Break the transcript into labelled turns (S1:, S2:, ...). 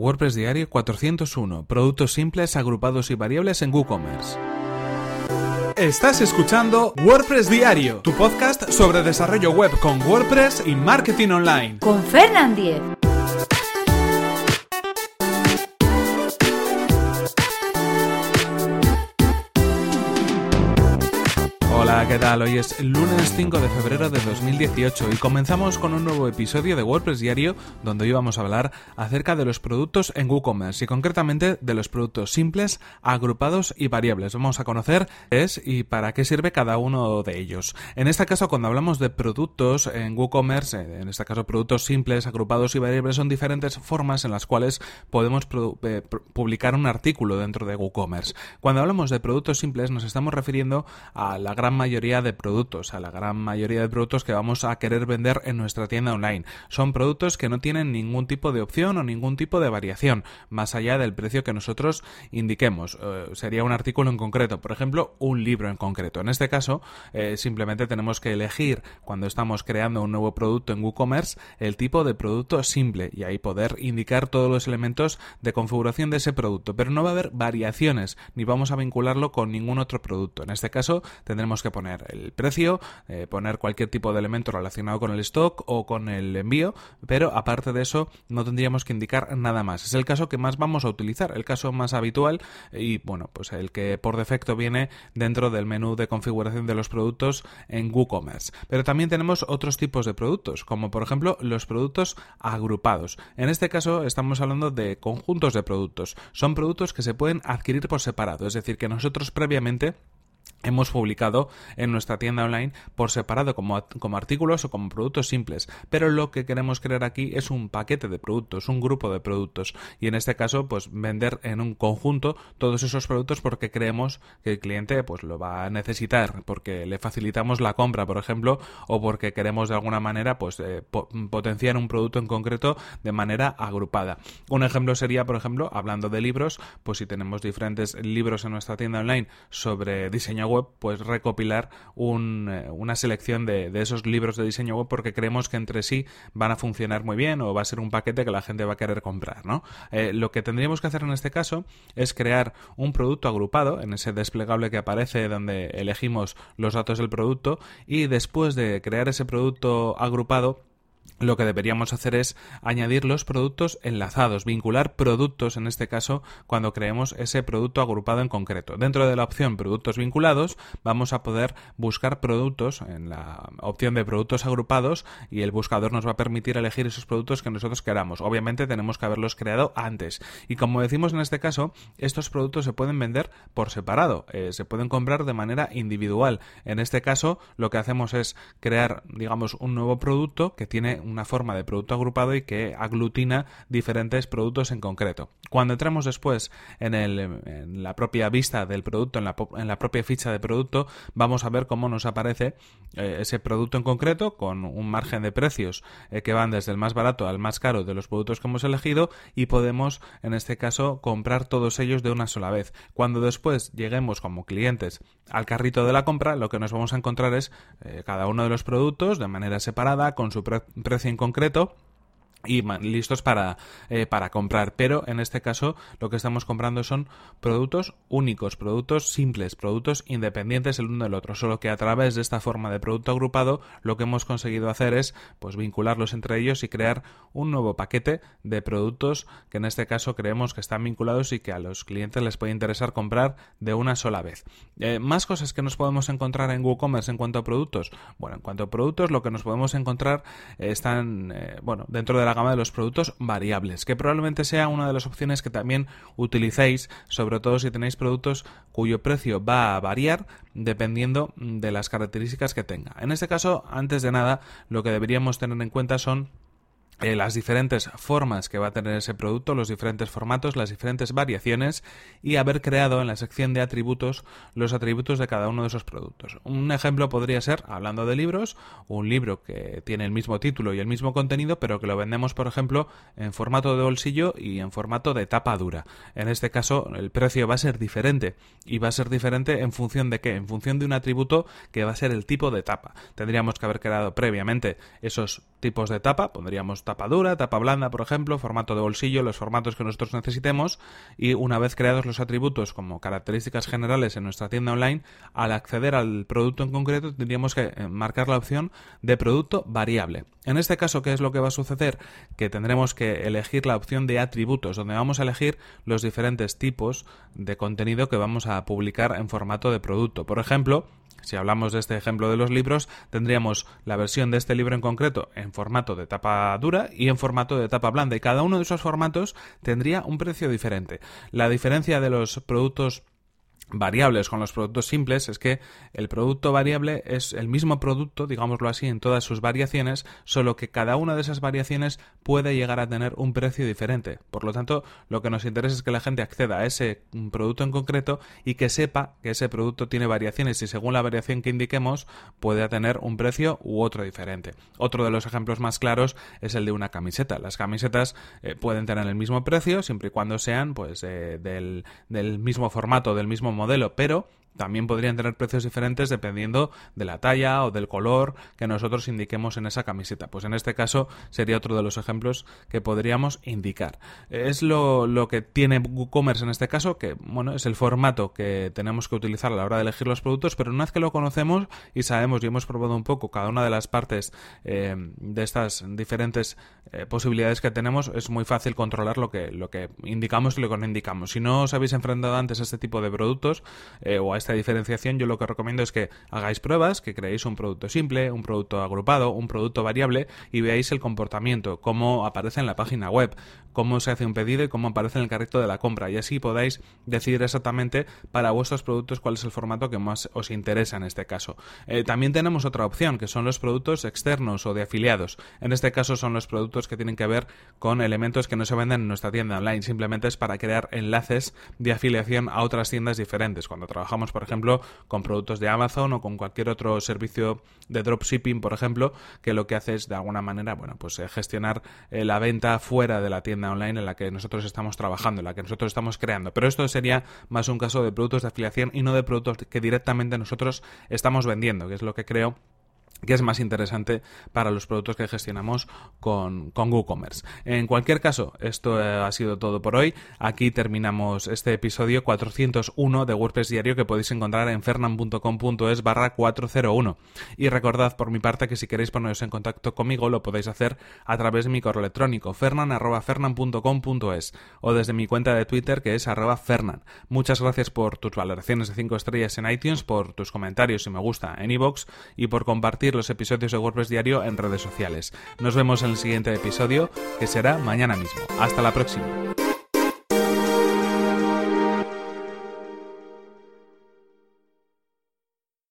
S1: WordPress Diario 401. Productos simples, agrupados y variables en WooCommerce. Estás escuchando WordPress Diario, tu podcast sobre desarrollo web con WordPress y marketing online.
S2: Con Fernand Diez.
S1: ¿Qué tal? Hoy es lunes 5 de febrero de 2018 y comenzamos con un nuevo episodio de WordPress Diario donde hoy vamos a hablar acerca de los productos en WooCommerce y concretamente de los productos simples, agrupados y variables. Vamos a conocer qué es y para qué sirve cada uno de ellos. En este caso, cuando hablamos de productos en WooCommerce, en este caso productos simples, agrupados y variables, son diferentes formas en las cuales podemos eh, publicar un artículo dentro de WooCommerce. Cuando hablamos de productos simples nos estamos refiriendo a la gran mayoría de productos, a la gran mayoría de productos que vamos a querer vender en nuestra tienda online. Son productos que no tienen ningún tipo de opción o ningún tipo de variación, más allá del precio que nosotros indiquemos. Eh, sería un artículo en concreto, por ejemplo, un libro en concreto. En este caso, eh, simplemente tenemos que elegir cuando estamos creando un nuevo producto en WooCommerce el tipo de producto simple y ahí poder indicar todos los elementos de configuración de ese producto. Pero no va a haber variaciones ni vamos a vincularlo con ningún otro producto. En este caso, tendremos que poner el precio, eh, poner cualquier tipo de elemento relacionado con el stock o con el envío, pero aparte de eso no tendríamos que indicar nada más. Es el caso que más vamos a utilizar, el caso más habitual y bueno, pues el que por defecto viene dentro del menú de configuración de los productos en WooCommerce. Pero también tenemos otros tipos de productos, como por ejemplo los productos agrupados. En este caso estamos hablando de conjuntos de productos. Son productos que se pueden adquirir por separado, es decir, que nosotros previamente hemos publicado en nuestra tienda online por separado como, como, artículos o como productos simples. Pero lo que queremos crear aquí es un paquete de productos un grupo de productos. Y en este caso pues vender en un conjunto todos esos productos porque creemos que el cliente pues lo va a necesitar porque le facilitamos la compra por ejemplo o porque queremos de alguna manera pues eh, potenciar un producto en concreto de manera agrupada. Un ejemplo sería por ejemplo hablando de libros pues si tenemos diferentes libros en nuestra tienda online sobre diseño web, pues recopilar eh, una selección de, esos libros de diseño web porque creemos que entre sí van a funcionar muy bien o va a ser un paquete que la gente va a querer comprar, ¿no? Eh, lo que tendríamos que hacer en este caso es crear un producto agrupado en ese desplegable que aparece donde elegimos los datos del producto y después de crear ese producto agrupado lo que deberíamos hacer es añadir los productos enlazados, vincular productos en este caso cuando creemos ese producto agrupado en concreto. Dentro de la opción productos vinculados vamos a poder buscar productos en la opción de productos agrupados y el buscador nos va a permitir elegir esos productos que nosotros queramos. Obviamente tenemos que haberlos creado antes y como decimos en este caso estos productos se pueden vender por separado, eh, se pueden comprar de manera individual. En este caso lo que hacemos es crear digamos un nuevo producto que tiene una forma de producto agrupado y que aglutina diferentes productos en concreto. Cuando entramos después en, el, en la propia vista del producto, en la, propia ficha de producto, vamos a ver cómo nos aparece eh, ese producto en concreto con un margen de precios eh, que van desde el más barato al más caro de los productos que hemos elegido y podemos en este caso comprar todos ellos de una sola vez. Cuando después lleguemos como clientes al carrito de la compra, lo que nos vamos a encontrar es eh, cada uno de los productos de manera separada con su precio en concreto y listos para, eh, para comprar. Pero en este caso lo que estamos comprando son productos únicos, productos simples, productos independientes el uno del otro. Solo que a través de esta forma de producto agrupado lo que hemos conseguido hacer es pues vincularlos entre ellos y crear un nuevo paquete de productos que en este caso creemos que están vinculados y que a los clientes les puede interesar comprar de una sola vez. Eh, más cosas que nos podemos encontrar en WooCommerce en cuanto a productos. Bueno, en cuanto a productos lo que nos podemos encontrar están eh, bueno dentro de la gama de los productos variables, que probablemente sea una de las opciones que también utilicéis, sobre todo si tenéis productos cuyo precio va a variar dependiendo de las características que tenga. En este caso, antes de nada, lo que deberíamos tener en cuenta son eh, las diferentes formas que va a tener ese producto, los diferentes formatos, las diferentes variaciones y haber creado en la sección de atributos los atributos de cada uno de esos productos. Un ejemplo podría ser, hablando de libros, un libro que tiene el mismo título y el mismo contenido, pero que lo vendemos, por ejemplo, en formato de bolsillo y en formato de tapa dura. En este caso, el precio va a ser diferente y va a ser diferente en función de qué? En función de un atributo que va a ser el tipo de tapa. Tendríamos que haber creado previamente esos tipos de tapa, pondríamos tapa dura, tapa blanda, por ejemplo, formato de bolsillo, los formatos que nosotros necesitemos y una vez creados los atributos como características generales en nuestra tienda online, al acceder al producto en concreto tendríamos que eh, marcar la opción de producto variable. En este caso, ¿qué es lo que va a suceder? Que tendremos que elegir la opción de atributos, donde vamos a elegir los diferentes tipos de contenido que vamos a publicar en formato de producto. Por ejemplo, si hablamos de este ejemplo de los libros, tendríamos la versión de este libro en concreto en formato de tapa dura y en formato de tapa blanda. Y cada uno de esos formatos tendría un precio diferente. La diferencia de los productos variables con los productos simples es que el producto variable es el mismo producto, digámoslo así, en todas sus variaciones, solo que cada una de esas variaciones puede llegar a tener un precio diferente. Por lo tanto, lo que nos interesa es que la gente acceda a ese producto en concreto y que sepa que ese producto tiene variaciones y según la variación que indiquemos puede tener un precio u otro diferente. Otro de los ejemplos más claros es el de una camiseta. Las camisetas eh, pueden tener el mismo precio siempre y cuando sean pues eh, del, del mismo formato, del mismo modelo, pero también podrían tener precios diferentes dependiendo de la talla o del color que nosotros indiquemos en esa camiseta. Pues en este caso sería otro de los ejemplos que podríamos indicar. Es lo, lo que tiene WooCommerce en este caso, que bueno, es el formato que tenemos que utilizar a la hora de elegir los productos, pero una vez que lo conocemos y sabemos y hemos probado un poco cada una de las partes eh, de estas diferentes eh, posibilidades que tenemos, es muy fácil controlar lo que, lo que indicamos y lo que no indicamos. Si no os habéis enfrentado antes a este tipo de productos eh, o a esta diferenciación, yo lo que recomiendo es que hagáis pruebas, que creéis un producto simple, un producto agrupado, un producto variable y veáis el comportamiento, cómo aparece en la página web, cómo se hace un pedido y cómo aparece en el carrito de la compra. Y así podáis decidir exactamente para vuestros productos cuál es el formato que más os interesa en este caso. Eh, también tenemos otra opción, que son los productos externos o de afiliados. En este caso son los productos que tienen que ver con elementos que no se venden en nuestra tienda online. Simplemente es para crear enlaces de afiliación a otras tiendas diferentes. Cuando trabajamos, por ejemplo, con productos de Amazon o con cualquier otro servicio de dropshipping, por ejemplo, que lo que hace es de alguna manera, bueno, pues eh, gestionar eh, la venta fuera de la tienda online en la que nosotros estamos trabajando, en la que nosotros estamos creando. Pero esto sería más un caso de productos de afiliación y no de productos que directamente nosotros estamos vendiendo, que es lo que creo que es más interesante para los productos que gestionamos con, con WooCommerce. En cualquier caso, esto eh, ha sido todo por hoy. Aquí terminamos este episodio 401 de WordPress Diario que podéis encontrar en fernan.com.es barra 401. Y recordad por mi parte que si queréis poneros en contacto conmigo lo podéis hacer a través de mi correo electrónico fernan.fernan.com.es o desde mi cuenta de Twitter que es arroba fernan. Muchas gracias por tus valoraciones de 5 estrellas en iTunes, por tus comentarios y me gusta en iVoox y por los episodios de WordPress Diario en redes sociales. Nos vemos en el siguiente episodio, que será mañana mismo. Hasta la próxima.